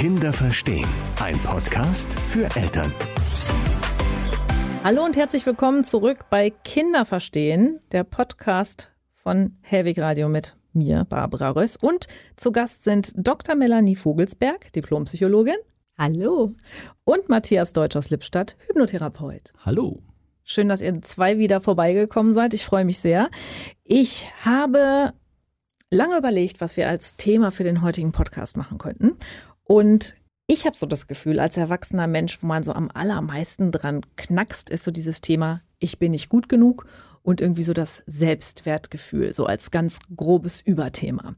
Kinder verstehen. Ein Podcast für Eltern. Hallo und herzlich willkommen zurück bei Kinder verstehen, der Podcast von Helwig Radio mit mir, Barbara Röss. Und zu Gast sind Dr. Melanie Vogelsberg, Diplompsychologin. Hallo. Und Matthias Deutsch aus Lippstadt, Hypnotherapeut. Hallo. Schön, dass ihr zwei wieder vorbeigekommen seid. Ich freue mich sehr. Ich habe lange überlegt, was wir als Thema für den heutigen Podcast machen könnten. Und ich habe so das Gefühl, als erwachsener Mensch, wo man so am allermeisten dran knackst, ist so dieses Thema, ich bin nicht gut genug und irgendwie so das Selbstwertgefühl, so als ganz grobes Überthema.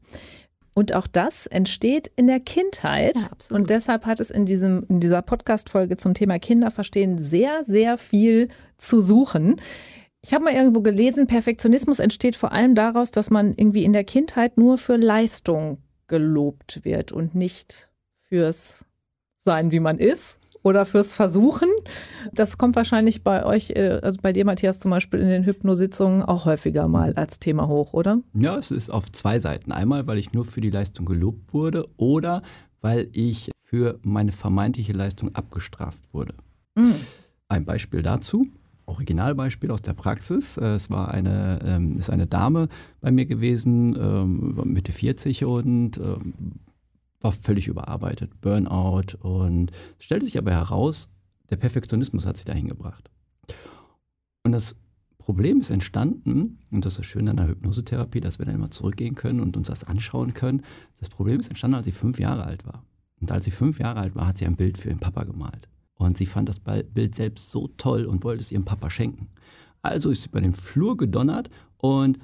Und auch das entsteht in der Kindheit. Ja, und deshalb hat es in, diesem, in dieser Podcast-Folge zum Thema Kinderverstehen sehr, sehr viel zu suchen. Ich habe mal irgendwo gelesen, Perfektionismus entsteht vor allem daraus, dass man irgendwie in der Kindheit nur für Leistung gelobt wird und nicht fürs Sein, wie man ist oder fürs Versuchen. Das kommt wahrscheinlich bei euch, äh, also bei dir, Matthias, zum Beispiel in den Hypnositzungen auch häufiger mal als Thema hoch, oder? Ja, es ist auf zwei Seiten. Einmal, weil ich nur für die Leistung gelobt wurde oder weil ich für meine vermeintliche Leistung abgestraft wurde. Mhm. Ein Beispiel dazu. Originalbeispiel aus der Praxis. Äh, es war eine, ähm, ist eine Dame bei mir gewesen, ähm, Mitte 40 und ähm, war völlig überarbeitet, Burnout und stellte sich aber heraus, der Perfektionismus hat sie dahin gebracht. Und das Problem ist entstanden, und das ist schön an der Hypnosetherapie, dass wir dann immer zurückgehen können und uns das anschauen können. Das Problem ist entstanden, als sie fünf Jahre alt war. Und als sie fünf Jahre alt war, hat sie ein Bild für ihren Papa gemalt. Und sie fand das Bild selbst so toll und wollte es ihrem Papa schenken. Also ist sie über den Flur gedonnert und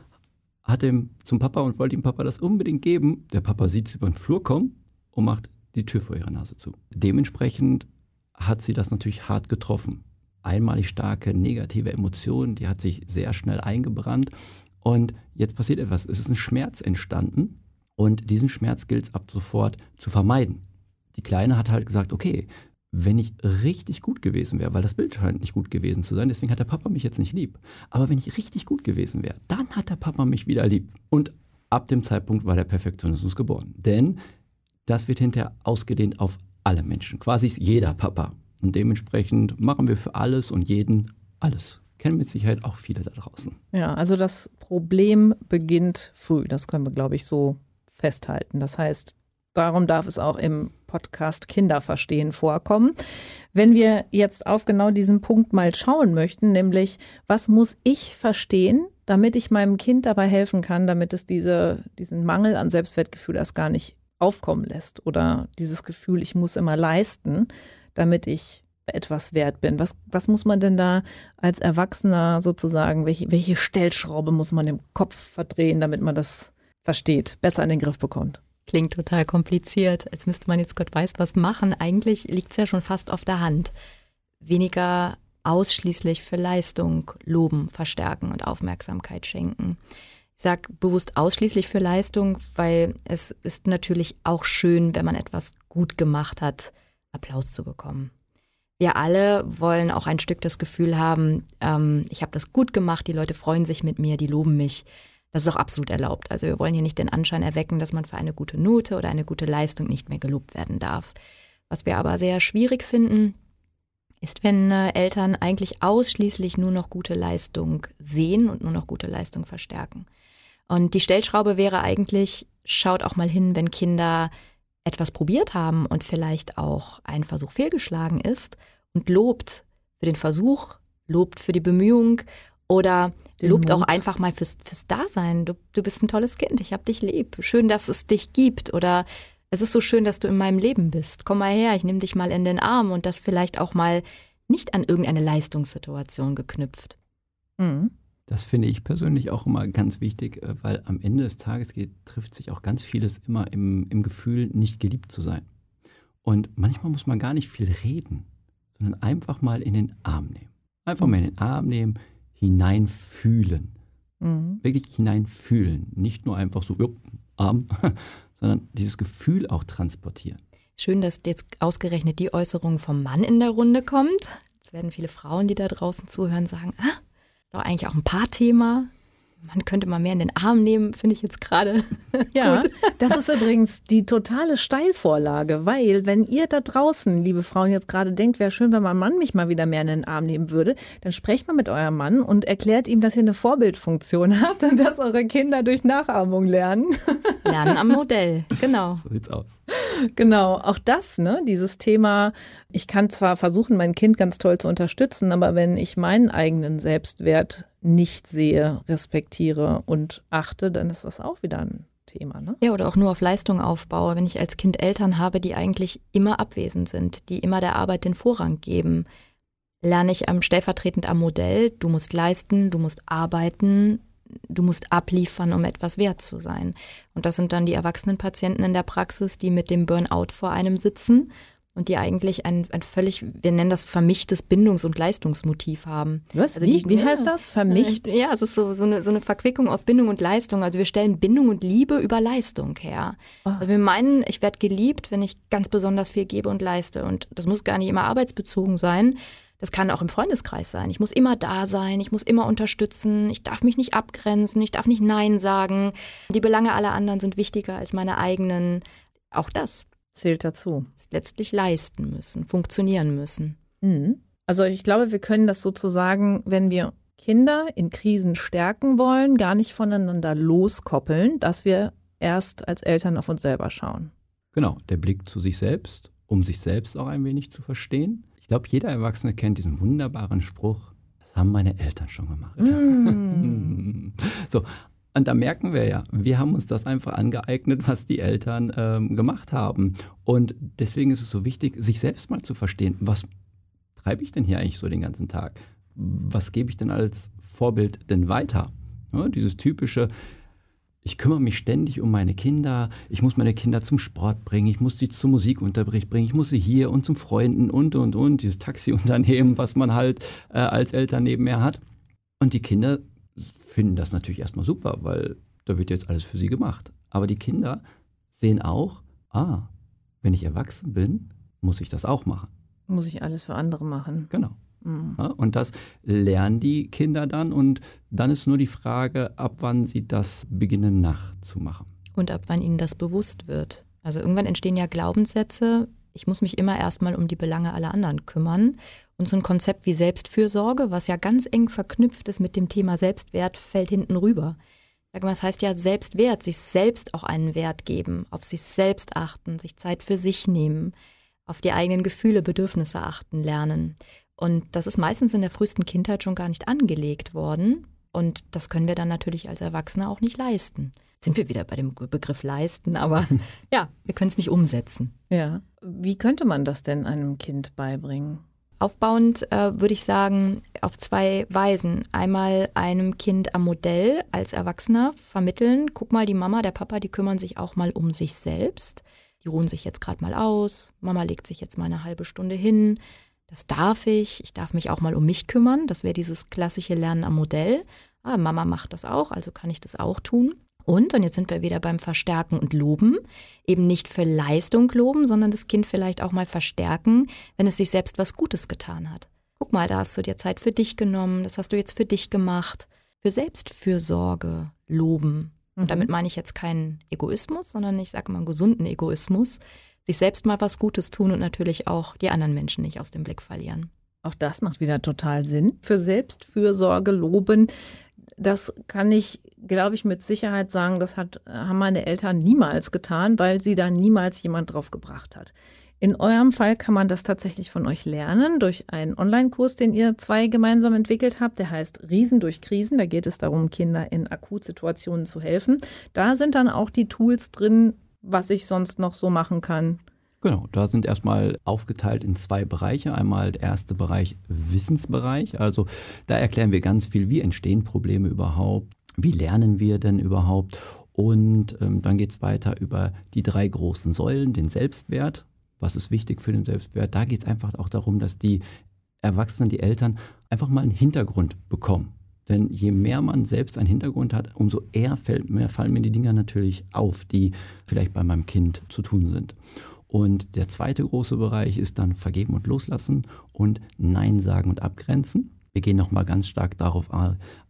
hat ihm zum Papa und wollte ihm Papa das unbedingt geben. Der Papa sieht sie über den Flur kommen und macht die Tür vor ihrer Nase zu. Dementsprechend hat sie das natürlich hart getroffen. Einmalig starke negative Emotionen, die hat sich sehr schnell eingebrannt. Und jetzt passiert etwas. Es ist ein Schmerz entstanden und diesen Schmerz gilt es ab sofort zu vermeiden. Die Kleine hat halt gesagt, okay, wenn ich richtig gut gewesen wäre, weil das Bild scheint nicht gut gewesen zu sein, deswegen hat der Papa mich jetzt nicht lieb. Aber wenn ich richtig gut gewesen wäre, dann hat der Papa mich wieder lieb. Und ab dem Zeitpunkt war der Perfektionismus geboren. Denn das wird hinterher ausgedehnt auf alle Menschen, quasi jeder Papa. Und dementsprechend machen wir für alles und jeden alles. Kennen mit Sicherheit auch viele da draußen. Ja, also das Problem beginnt früh. Das können wir, glaube ich, so festhalten. Das heißt, darum darf es auch im Podcast Kinderverstehen vorkommen. Wenn wir jetzt auf genau diesen Punkt mal schauen möchten, nämlich was muss ich verstehen, damit ich meinem Kind dabei helfen kann, damit es diese, diesen Mangel an Selbstwertgefühl erst gar nicht aufkommen lässt oder dieses Gefühl, ich muss immer leisten, damit ich etwas wert bin. Was, was muss man denn da als Erwachsener sozusagen, welche, welche Stellschraube muss man im Kopf verdrehen, damit man das versteht, besser in den Griff bekommt? Klingt total kompliziert, als müsste man jetzt Gott weiß was machen. Eigentlich liegt es ja schon fast auf der Hand. Weniger ausschließlich für Leistung loben, verstärken und Aufmerksamkeit schenken. Sage bewusst ausschließlich für Leistung, weil es ist natürlich auch schön, wenn man etwas gut gemacht hat, Applaus zu bekommen. Wir alle wollen auch ein Stück das Gefühl haben, ähm, ich habe das gut gemacht, die Leute freuen sich mit mir, die loben mich. Das ist auch absolut erlaubt. Also wir wollen hier nicht den Anschein erwecken, dass man für eine gute Note oder eine gute Leistung nicht mehr gelobt werden darf. Was wir aber sehr schwierig finden, ist, wenn äh, Eltern eigentlich ausschließlich nur noch gute Leistung sehen und nur noch gute Leistung verstärken. Und die Stellschraube wäre eigentlich, schaut auch mal hin, wenn Kinder etwas probiert haben und vielleicht auch ein Versuch fehlgeschlagen ist und lobt für den Versuch, lobt für die Bemühung oder den lobt Mut. auch einfach mal fürs, fürs Dasein. Du, du bist ein tolles Kind, ich hab dich lieb. Schön, dass es dich gibt oder es ist so schön, dass du in meinem Leben bist. Komm mal her, ich nehme dich mal in den Arm und das vielleicht auch mal nicht an irgendeine Leistungssituation geknüpft. Mhm. Das finde ich persönlich auch immer ganz wichtig, äh, weil am Ende des Tages geht, trifft sich auch ganz vieles immer im, im Gefühl, nicht geliebt zu sein. Und manchmal muss man gar nicht viel reden, sondern einfach mal in den Arm nehmen. Einfach mal in den Arm nehmen, hineinfühlen. Mhm. Wirklich hineinfühlen. Nicht nur einfach so, jupp, Arm, sondern dieses Gefühl auch transportieren. Schön, dass jetzt ausgerechnet die Äußerung vom Mann in der Runde kommt. Jetzt werden viele Frauen, die da draußen zuhören, sagen, ah, doch eigentlich auch ein Paarthema. man könnte mal mehr in den Arm nehmen, finde ich jetzt gerade. Ja, das ist übrigens die totale Steilvorlage, weil wenn ihr da draußen, liebe Frauen, jetzt gerade denkt, wäre schön, wenn mein Mann mich mal wieder mehr in den Arm nehmen würde, dann sprecht mal mit eurem Mann und erklärt ihm, dass ihr eine Vorbildfunktion habt und dass eure Kinder durch Nachahmung lernen. Lernen am Modell, genau. So sieht's aus. Genau, auch das, ne, dieses Thema, ich kann zwar versuchen, mein Kind ganz toll zu unterstützen, aber wenn ich meinen eigenen Selbstwert nicht sehe, respektiere und achte, dann ist das auch wieder ein Thema. Ne? Ja, oder auch nur auf Leistung aufbaue. Wenn ich als Kind Eltern habe, die eigentlich immer abwesend sind, die immer der Arbeit den Vorrang geben, lerne ich am stellvertretend am Modell, du musst leisten, du musst arbeiten, du musst abliefern, um etwas wert zu sein. Und das sind dann die erwachsenen Patienten in der Praxis, die mit dem Burnout vor einem sitzen und die eigentlich ein, ein völlig, wir nennen das vermischtes Bindungs- und Leistungsmotiv haben. Was? Also wie, die- wie heißt das? Vermischt? Ja, es ist so, so, eine, so eine Verquickung aus Bindung und Leistung. Also wir stellen Bindung und Liebe über Leistung her. Ah. Also wir meinen, ich werde geliebt, wenn ich ganz besonders viel gebe und leiste. Und das muss gar nicht immer arbeitsbezogen sein. Das kann auch im Freundeskreis sein. Ich muss immer da sein, ich muss immer unterstützen, ich darf mich nicht abgrenzen, ich darf nicht Nein sagen. Die Belange aller anderen sind wichtiger als meine eigenen. Auch das Zählt dazu. ist letztlich leisten müssen, funktionieren müssen. Mhm. Also ich glaube, wir können das sozusagen, wenn wir Kinder in Krisen stärken wollen, gar nicht voneinander loskoppeln, dass wir erst als Eltern auf uns selber schauen. Genau, der Blick zu sich selbst, um sich selbst auch ein wenig zu verstehen. Ich glaube, jeder Erwachsene kennt diesen wunderbaren Spruch, das haben meine Eltern schon gemacht. Mm. so, und da merken wir ja, wir haben uns das einfach angeeignet, was die Eltern ähm, gemacht haben. Und deswegen ist es so wichtig, sich selbst mal zu verstehen, was treibe ich denn hier eigentlich so den ganzen Tag? Was gebe ich denn als Vorbild denn weiter? Ja, dieses typische, ich kümmere mich ständig um meine Kinder, ich muss meine Kinder zum Sport bringen, ich muss sie zum Musikunterricht bringen, ich muss sie hier und zum Freunden und, und, und, dieses Taxiunternehmen, was man halt äh, als Eltern nebenher hat. Und die Kinder finden das natürlich erstmal super, weil da wird jetzt alles für sie gemacht. Aber die Kinder sehen auch, ah, wenn ich erwachsen bin, muss ich das auch machen. Muss ich alles für andere machen. Genau. Mhm. Ja, und das lernen die Kinder dann und dann ist nur die Frage, ab wann sie das beginnen nachzumachen. Und ab wann ihnen das bewusst wird. Also irgendwann entstehen ja Glaubenssätze, ich muss mich immer erstmal um die Belange aller anderen kümmern. Und so ein Konzept wie Selbstfürsorge, was ja ganz eng verknüpft ist mit dem Thema Selbstwert, fällt hinten rüber. Sag mal, das heißt ja Selbstwert, sich selbst auch einen Wert geben, auf sich selbst achten, sich Zeit für sich nehmen, auf die eigenen Gefühle, Bedürfnisse achten lernen. Und das ist meistens in der frühesten Kindheit schon gar nicht angelegt worden. Und das können wir dann natürlich als Erwachsene auch nicht leisten. Sind wir wieder bei dem Begriff leisten, aber ja, wir können es nicht umsetzen. Ja. Wie könnte man das denn einem Kind beibringen? Aufbauend äh, würde ich sagen, auf zwei Weisen. Einmal einem Kind am Modell als Erwachsener vermitteln, guck mal, die Mama, der Papa, die kümmern sich auch mal um sich selbst. Die ruhen sich jetzt gerade mal aus. Mama legt sich jetzt mal eine halbe Stunde hin. Das darf ich. Ich darf mich auch mal um mich kümmern. Das wäre dieses klassische Lernen am Modell. Ah, Mama macht das auch, also kann ich das auch tun. Und, und jetzt sind wir wieder beim Verstärken und Loben, eben nicht für Leistung loben, sondern das Kind vielleicht auch mal verstärken, wenn es sich selbst was Gutes getan hat. Guck mal, da hast du dir Zeit für dich genommen, das hast du jetzt für dich gemacht. Für Selbstfürsorge loben. Und damit meine ich jetzt keinen Egoismus, sondern ich sage mal einen gesunden Egoismus. Sich selbst mal was Gutes tun und natürlich auch die anderen Menschen nicht aus dem Blick verlieren. Auch das macht wieder total Sinn. Für Selbstfürsorge loben, das kann ich, glaube ich, mit Sicherheit sagen, das hat, haben meine Eltern niemals getan, weil sie da niemals jemand drauf gebracht hat. In eurem Fall kann man das tatsächlich von euch lernen durch einen Online-Kurs, den ihr zwei gemeinsam entwickelt habt. Der heißt Riesen durch Krisen. Da geht es darum, Kinder in Akutsituationen zu helfen. Da sind dann auch die Tools drin, was ich sonst noch so machen kann. Genau, da sind erstmal aufgeteilt in zwei Bereiche. Einmal der erste Bereich Wissensbereich. Also da erklären wir ganz viel, wie entstehen Probleme überhaupt, wie lernen wir denn überhaupt. Und ähm, dann geht es weiter über die drei großen Säulen, den Selbstwert. Was ist wichtig für den Selbstwert? Da geht es einfach auch darum, dass die Erwachsenen, die Eltern einfach mal einen Hintergrund bekommen. Denn je mehr man selbst einen Hintergrund hat, umso eher fällt mir, fallen mir die Dinge natürlich auf, die vielleicht bei meinem Kind zu tun sind. Und der zweite große Bereich ist dann Vergeben und Loslassen und Nein sagen und abgrenzen. Wir gehen nochmal ganz stark darauf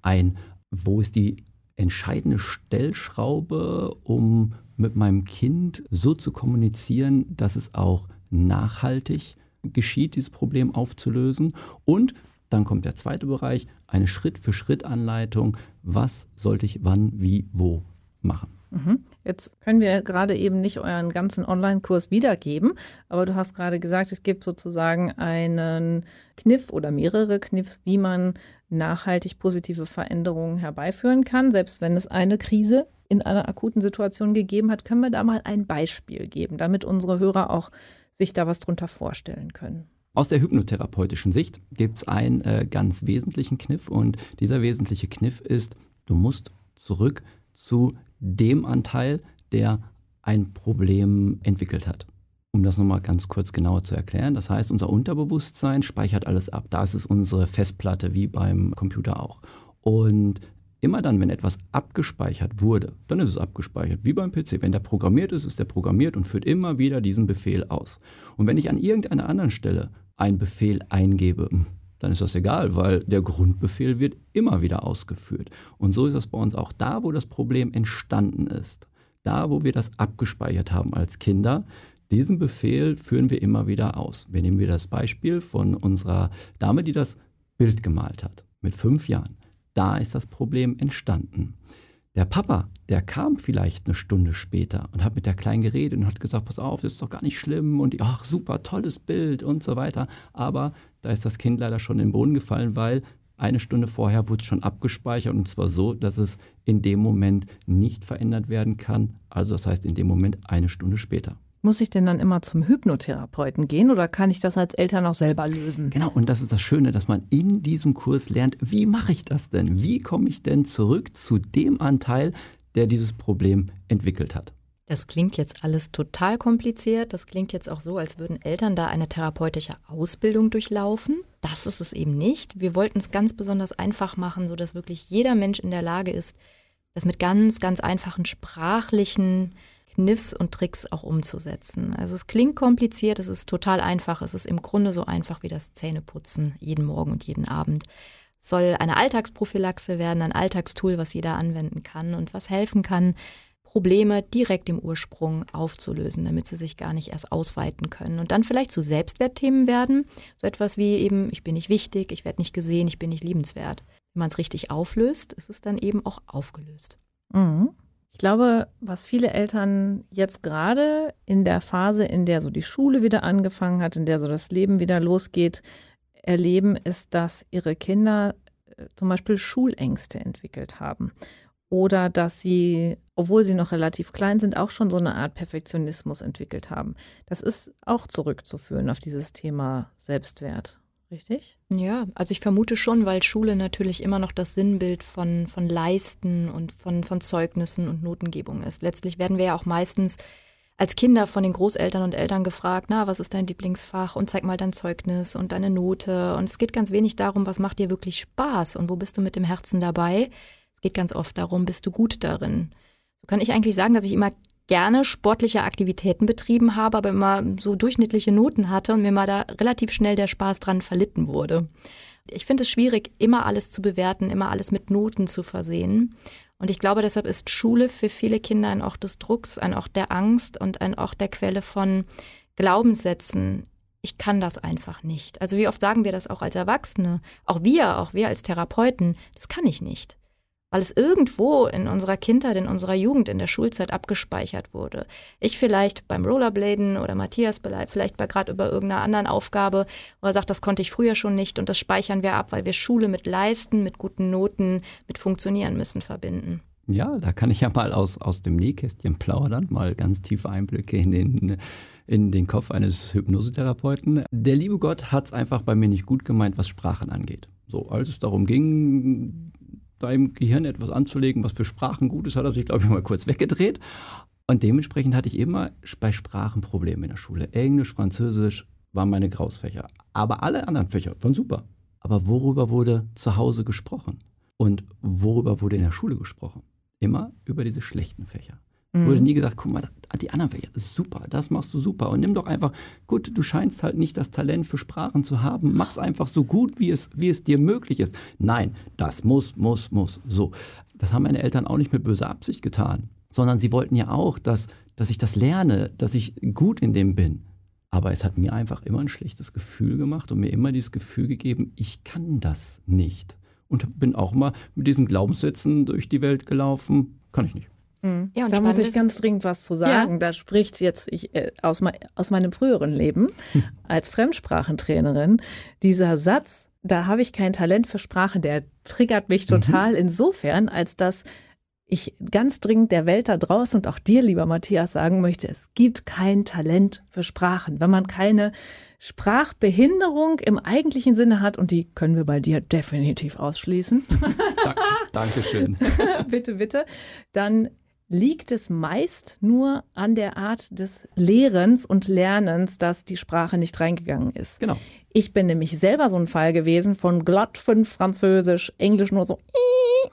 ein, wo ist die entscheidende Stellschraube, um mit meinem Kind so zu kommunizieren, dass es auch nachhaltig geschieht, dieses Problem aufzulösen. Und dann kommt der zweite Bereich, eine Schritt-für-Schritt-Anleitung. Was sollte ich wann, wie, wo machen? Mhm. Jetzt können wir gerade eben nicht euren ganzen Online-Kurs wiedergeben, aber du hast gerade gesagt, es gibt sozusagen einen Kniff oder mehrere Kniffs, wie man nachhaltig positive Veränderungen herbeiführen kann, selbst wenn es eine Krise in einer akuten Situation gegeben hat. Können wir da mal ein Beispiel geben, damit unsere Hörer auch sich da was drunter vorstellen können? Aus der hypnotherapeutischen Sicht gibt es einen äh, ganz wesentlichen Kniff und dieser wesentliche Kniff ist, du musst zurück zu dem Anteil, der ein Problem entwickelt hat. Um das nochmal ganz kurz genauer zu erklären, das heißt, unser Unterbewusstsein speichert alles ab. Da ist unsere Festplatte, wie beim Computer auch. Und immer dann, wenn etwas abgespeichert wurde, dann ist es abgespeichert, wie beim PC. Wenn der programmiert ist, ist der programmiert und führt immer wieder diesen Befehl aus. Und wenn ich an irgendeiner anderen Stelle einen Befehl eingebe, dann ist das egal, weil der Grundbefehl wird immer wieder ausgeführt. Und so ist es bei uns auch da, wo das Problem entstanden ist. Da, wo wir das abgespeichert haben als Kinder, diesen Befehl führen wir immer wieder aus. Wir nehmen wieder das Beispiel von unserer Dame, die das Bild gemalt hat, mit fünf Jahren. Da ist das Problem entstanden. Der Papa, der kam vielleicht eine Stunde später und hat mit der Kleinen geredet und hat gesagt, pass auf, das ist doch gar nicht schlimm und ach super, tolles Bild und so weiter. Aber da ist das Kind leider schon in den Boden gefallen, weil eine Stunde vorher wurde es schon abgespeichert und zwar so, dass es in dem Moment nicht verändert werden kann. Also das heißt in dem Moment eine Stunde später. Muss ich denn dann immer zum Hypnotherapeuten gehen oder kann ich das als Eltern auch selber lösen? Genau, und das ist das Schöne, dass man in diesem Kurs lernt, wie mache ich das denn? Wie komme ich denn zurück zu dem Anteil, der dieses Problem entwickelt hat? Das klingt jetzt alles total kompliziert. Das klingt jetzt auch so, als würden Eltern da eine therapeutische Ausbildung durchlaufen. Das ist es eben nicht. Wir wollten es ganz besonders einfach machen, sodass wirklich jeder Mensch in der Lage ist, das mit ganz, ganz einfachen sprachlichen Kniffs und Tricks auch umzusetzen. Also es klingt kompliziert, es ist total einfach. Es ist im Grunde so einfach wie das Zähneputzen jeden Morgen und jeden Abend. Es soll eine Alltagsprophylaxe werden, ein Alltagstool, was jeder anwenden kann und was helfen kann, Probleme direkt im Ursprung aufzulösen, damit sie sich gar nicht erst ausweiten können und dann vielleicht zu Selbstwertthemen werden. So etwas wie eben, ich bin nicht wichtig, ich werde nicht gesehen, ich bin nicht liebenswert. Wenn man es richtig auflöst, ist es dann eben auch aufgelöst. Mhm. Ich glaube, was viele Eltern jetzt gerade in der Phase, in der so die Schule wieder angefangen hat, in der so das Leben wieder losgeht, erleben, ist, dass ihre Kinder äh, zum Beispiel Schulängste entwickelt haben. Oder dass sie, obwohl sie noch relativ klein sind, auch schon so eine Art Perfektionismus entwickelt haben. Das ist auch zurückzuführen auf dieses Thema Selbstwert richtig? Ja, also ich vermute schon, weil Schule natürlich immer noch das Sinnbild von, von Leisten und von, von Zeugnissen und Notengebung ist. Letztlich werden wir ja auch meistens als Kinder von den Großeltern und Eltern gefragt, na, was ist dein Lieblingsfach und zeig mal dein Zeugnis und deine Note. Und es geht ganz wenig darum, was macht dir wirklich Spaß und wo bist du mit dem Herzen dabei. Es geht ganz oft darum, bist du gut darin. So kann ich eigentlich sagen, dass ich immer gerne sportliche Aktivitäten betrieben habe, aber immer so durchschnittliche Noten hatte und mir mal da relativ schnell der Spaß dran verlitten wurde. Ich finde es schwierig, immer alles zu bewerten, immer alles mit Noten zu versehen. Und ich glaube, deshalb ist Schule für viele Kinder ein Ort des Drucks, ein Ort der Angst und ein Ort der Quelle von Glaubenssätzen. Ich kann das einfach nicht. Also wie oft sagen wir das auch als Erwachsene? Auch wir, auch wir als Therapeuten, das kann ich nicht weil es irgendwo in unserer Kindheit, in unserer Jugend, in der Schulzeit abgespeichert wurde. Ich vielleicht beim Rollerbladen oder Matthias vielleicht bei gerade über irgendeiner anderen Aufgabe, wo er sagt, das konnte ich früher schon nicht und das speichern wir ab, weil wir Schule mit Leisten, mit guten Noten, mit Funktionieren müssen verbinden. Ja, da kann ich ja mal aus, aus dem Nähkästchen plaudern, mal ganz tiefe Einblicke in den, in den Kopf eines Hypnosetherapeuten. Der liebe Gott hat es einfach bei mir nicht gut gemeint, was Sprachen angeht. So, als es darum ging, deinem Gehirn etwas anzulegen, was für Sprachen gut ist, hat er sich, glaube ich, mal kurz weggedreht. Und dementsprechend hatte ich immer bei Sprachen Probleme in der Schule. Englisch, Französisch waren meine Grausfächer. Aber alle anderen Fächer waren super. Aber worüber wurde zu Hause gesprochen? Und worüber wurde in der Schule gesprochen? Immer über diese schlechten Fächer. Es wurde mhm. nie gesagt, guck mal, die anderen Fächer, super, das machst du super. Und nimm doch einfach, gut, du scheinst halt nicht das Talent für Sprachen zu haben, mach's einfach so gut, wie es, wie es dir möglich ist. Nein, das muss, muss, muss. So. das haben meine Eltern auch nicht mit böser Absicht getan, sondern sie wollten ja auch, dass, dass ich das lerne, dass ich gut in dem bin. Aber es hat mir einfach immer ein schlechtes Gefühl gemacht und mir immer dieses Gefühl gegeben, ich kann das nicht. Und bin auch mal mit diesen Glaubenssätzen durch die Welt gelaufen, kann ich nicht. Mhm. Ja, da muss ich ganz dringend was zu sagen. Ja. Da spricht jetzt ich, äh, aus, aus meinem früheren Leben als Fremdsprachentrainerin dieser Satz, da habe ich kein Talent für Sprache, der triggert mich mhm. total mhm. insofern, als dass ich ganz dringend der Welt da draußen und auch dir, lieber Matthias, sagen möchte, es gibt kein Talent für Sprachen. Wenn man keine Sprachbehinderung im eigentlichen Sinne hat, und die können wir bei dir definitiv ausschließen. Dankeschön. bitte, bitte. Dann liegt es meist nur an der Art des Lehrens und Lernens, dass die Sprache nicht reingegangen ist. Genau. Ich bin nämlich selber so ein Fall gewesen von glatt fünf Französisch, Englisch nur so.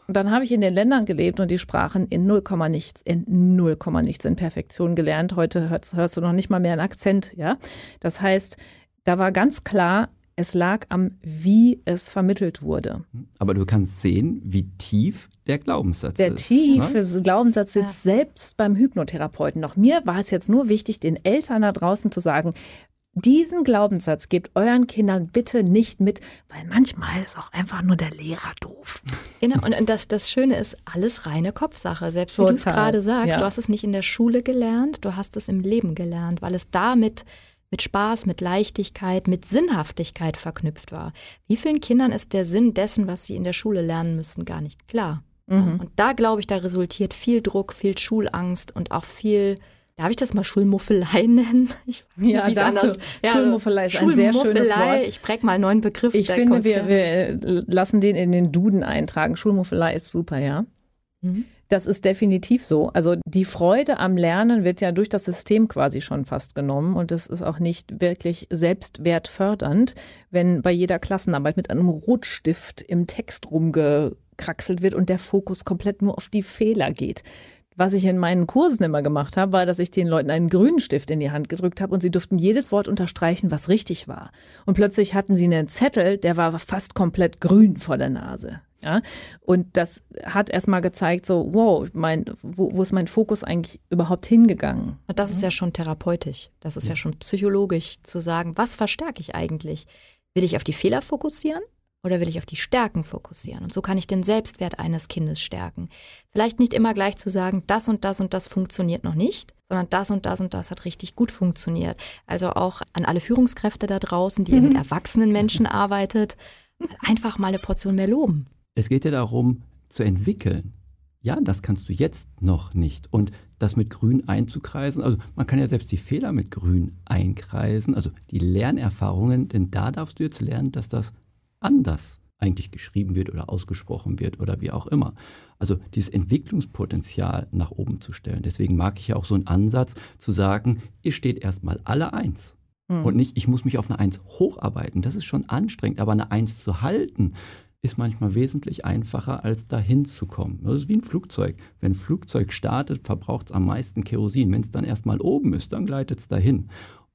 Dann habe ich in den Ländern gelebt und die Sprachen in 0, nichts, in 0, nichts in Perfektion gelernt. Heute hörst, hörst du noch nicht mal mehr einen Akzent, ja. Das heißt, da war ganz klar, es lag am, wie es vermittelt wurde. Aber du kannst sehen, wie tief der Glaubenssatz der ist. Der tiefe ne? Glaubenssatz sitzt ja. selbst beim Hypnotherapeuten noch. Mir war es jetzt nur wichtig, den Eltern da draußen zu sagen, diesen Glaubenssatz gebt euren Kindern bitte nicht mit, weil manchmal ist auch einfach nur der Lehrer doof. Genau, und das, das Schöne ist, alles reine Kopfsache. Selbst wie du es gerade sagst, ja. du hast es nicht in der Schule gelernt, du hast es im Leben gelernt, weil es damit mit Spaß, mit Leichtigkeit, mit Sinnhaftigkeit verknüpft war. Wie vielen Kindern ist der Sinn dessen, was sie in der Schule lernen müssen, gar nicht klar? Mhm. Und da glaube ich, da resultiert viel Druck, viel Schulangst und auch viel Darf ich das mal Schulmuffelei nennen? Ich weiß ja, nicht, anders. Ja, Schulmuffelei ist ein sehr schönes Wort. Ich präg mal einen neuen Begriff. Ich finde, wir, wir, lassen den in den Duden eintragen. Schulmuffelei ist super, ja. Mhm. Das ist definitiv so. Also die Freude am Lernen wird ja durch das System quasi schon fast genommen und es ist auch nicht wirklich selbstwertfördernd, wenn bei jeder Klassenarbeit mit einem Rotstift im Text rumgekraxelt wird und der Fokus komplett nur auf die Fehler geht. Was ich in meinen Kursen immer gemacht habe, war, dass ich den Leuten einen grünen Stift in die Hand gedrückt habe und sie durften jedes Wort unterstreichen, was richtig war. Und plötzlich hatten sie einen Zettel, der war fast komplett grün vor der Nase. Ja, und das hat erstmal gezeigt, so, wow, mein, wo, wo ist mein Fokus eigentlich überhaupt hingegangen? Und das ist ja schon therapeutisch. Das ist ja schon psychologisch zu sagen, was verstärke ich eigentlich? Will ich auf die Fehler fokussieren? Oder will ich auf die Stärken fokussieren? Und so kann ich den Selbstwert eines Kindes stärken. Vielleicht nicht immer gleich zu sagen, das und das und das funktioniert noch nicht, sondern das und das und das hat richtig gut funktioniert. Also auch an alle Führungskräfte da draußen, die mhm. mit erwachsenen Menschen arbeitet, einfach mal eine Portion mehr loben. Es geht ja darum, zu entwickeln. Ja, das kannst du jetzt noch nicht. Und das mit Grün einzukreisen, also man kann ja selbst die Fehler mit Grün einkreisen, also die Lernerfahrungen, denn da darfst du jetzt lernen, dass das anders eigentlich geschrieben wird oder ausgesprochen wird oder wie auch immer. Also dieses Entwicklungspotenzial nach oben zu stellen. Deswegen mag ich ja auch so einen Ansatz zu sagen, ihr steht erstmal alle eins. Mhm. Und nicht, ich muss mich auf eine Eins hocharbeiten. Das ist schon anstrengend, aber eine Eins zu halten, ist manchmal wesentlich einfacher, als dahin zu kommen. Das ist wie ein Flugzeug. Wenn ein Flugzeug startet, verbraucht es am meisten Kerosin. Wenn es dann erstmal oben ist, dann gleitet es dahin.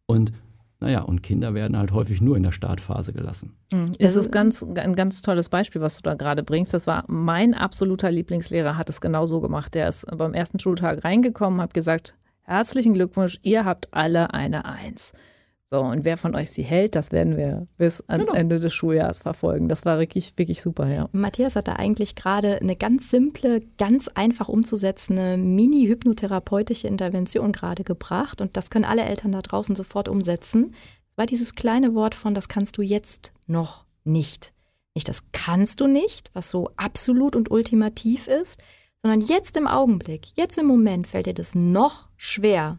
Und naja, und Kinder werden halt häufig nur in der Startphase gelassen. Mhm. Das ist ganz, ein ganz tolles Beispiel, was du da gerade bringst. Das war mein absoluter Lieblingslehrer, hat es genau so gemacht. Der ist beim ersten Schultag reingekommen, hat gesagt, herzlichen Glückwunsch, ihr habt alle eine Eins. So, und wer von euch sie hält, das werden wir bis ans genau. Ende des Schuljahres verfolgen. Das war wirklich, wirklich super, ja. Matthias hat da eigentlich gerade eine ganz simple, ganz einfach umzusetzende mini-hypnotherapeutische Intervention gerade gebracht. Und das können alle Eltern da draußen sofort umsetzen. War dieses kleine Wort von, das kannst du jetzt noch nicht. Nicht das kannst du nicht, was so absolut und ultimativ ist, sondern jetzt im Augenblick, jetzt im Moment fällt dir das noch schwer.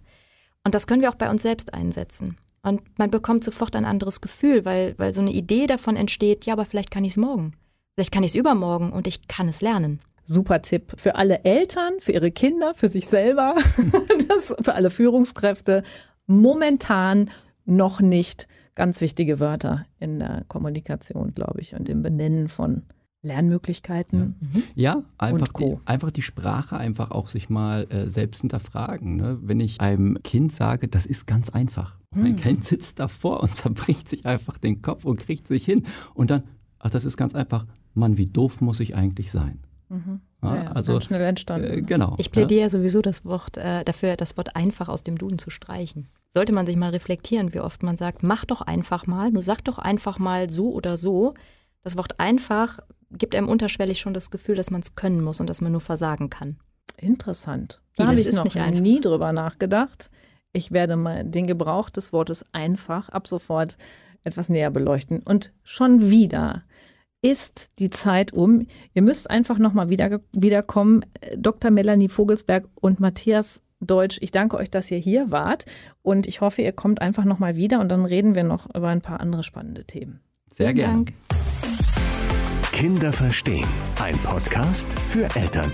Und das können wir auch bei uns selbst einsetzen. Und man bekommt sofort ein anderes Gefühl, weil, weil so eine Idee davon entsteht, ja, aber vielleicht kann ich es morgen. Vielleicht kann ich es übermorgen und ich kann es lernen. Super Tipp für alle Eltern, für ihre Kinder, für sich selber, das, für alle Führungskräfte. Momentan noch nicht ganz wichtige Wörter in der Kommunikation, glaube ich, und im Benennen von Lernmöglichkeiten. Ja, mhm. ja einfach, die, einfach die Sprache einfach auch sich mal äh, selbst hinterfragen. Ne? Wenn ich einem Kind sage, das ist ganz einfach. Hm. Mein Kind sitzt davor und zerbricht sich einfach den Kopf und kriegt sich hin. Und dann, ach, das ist ganz einfach, Mann, wie doof muss ich eigentlich sein? Mhm. Ja, ja, also schnell entstanden. Äh, genau. Ich plädiere ja. sowieso das Wort äh, dafür, das Wort einfach aus dem Duden zu streichen. Sollte man sich mal reflektieren, wie oft man sagt, mach doch einfach mal, nur sag doch einfach mal so oder so. Das Wort einfach gibt einem unterschwellig schon das Gefühl, dass man es können muss und dass man nur versagen kann. Interessant. Da habe ich noch nie drüber nachgedacht. Ich werde mal den Gebrauch des Wortes einfach ab sofort etwas näher beleuchten. Und schon wieder ist die Zeit um. Ihr müsst einfach nochmal wieder, wiederkommen. Dr. Melanie Vogelsberg und Matthias Deutsch, ich danke euch, dass ihr hier wart. Und ich hoffe, ihr kommt einfach nochmal wieder und dann reden wir noch über ein paar andere spannende Themen. Sehr gerne. Kinder verstehen. Ein Podcast für Eltern.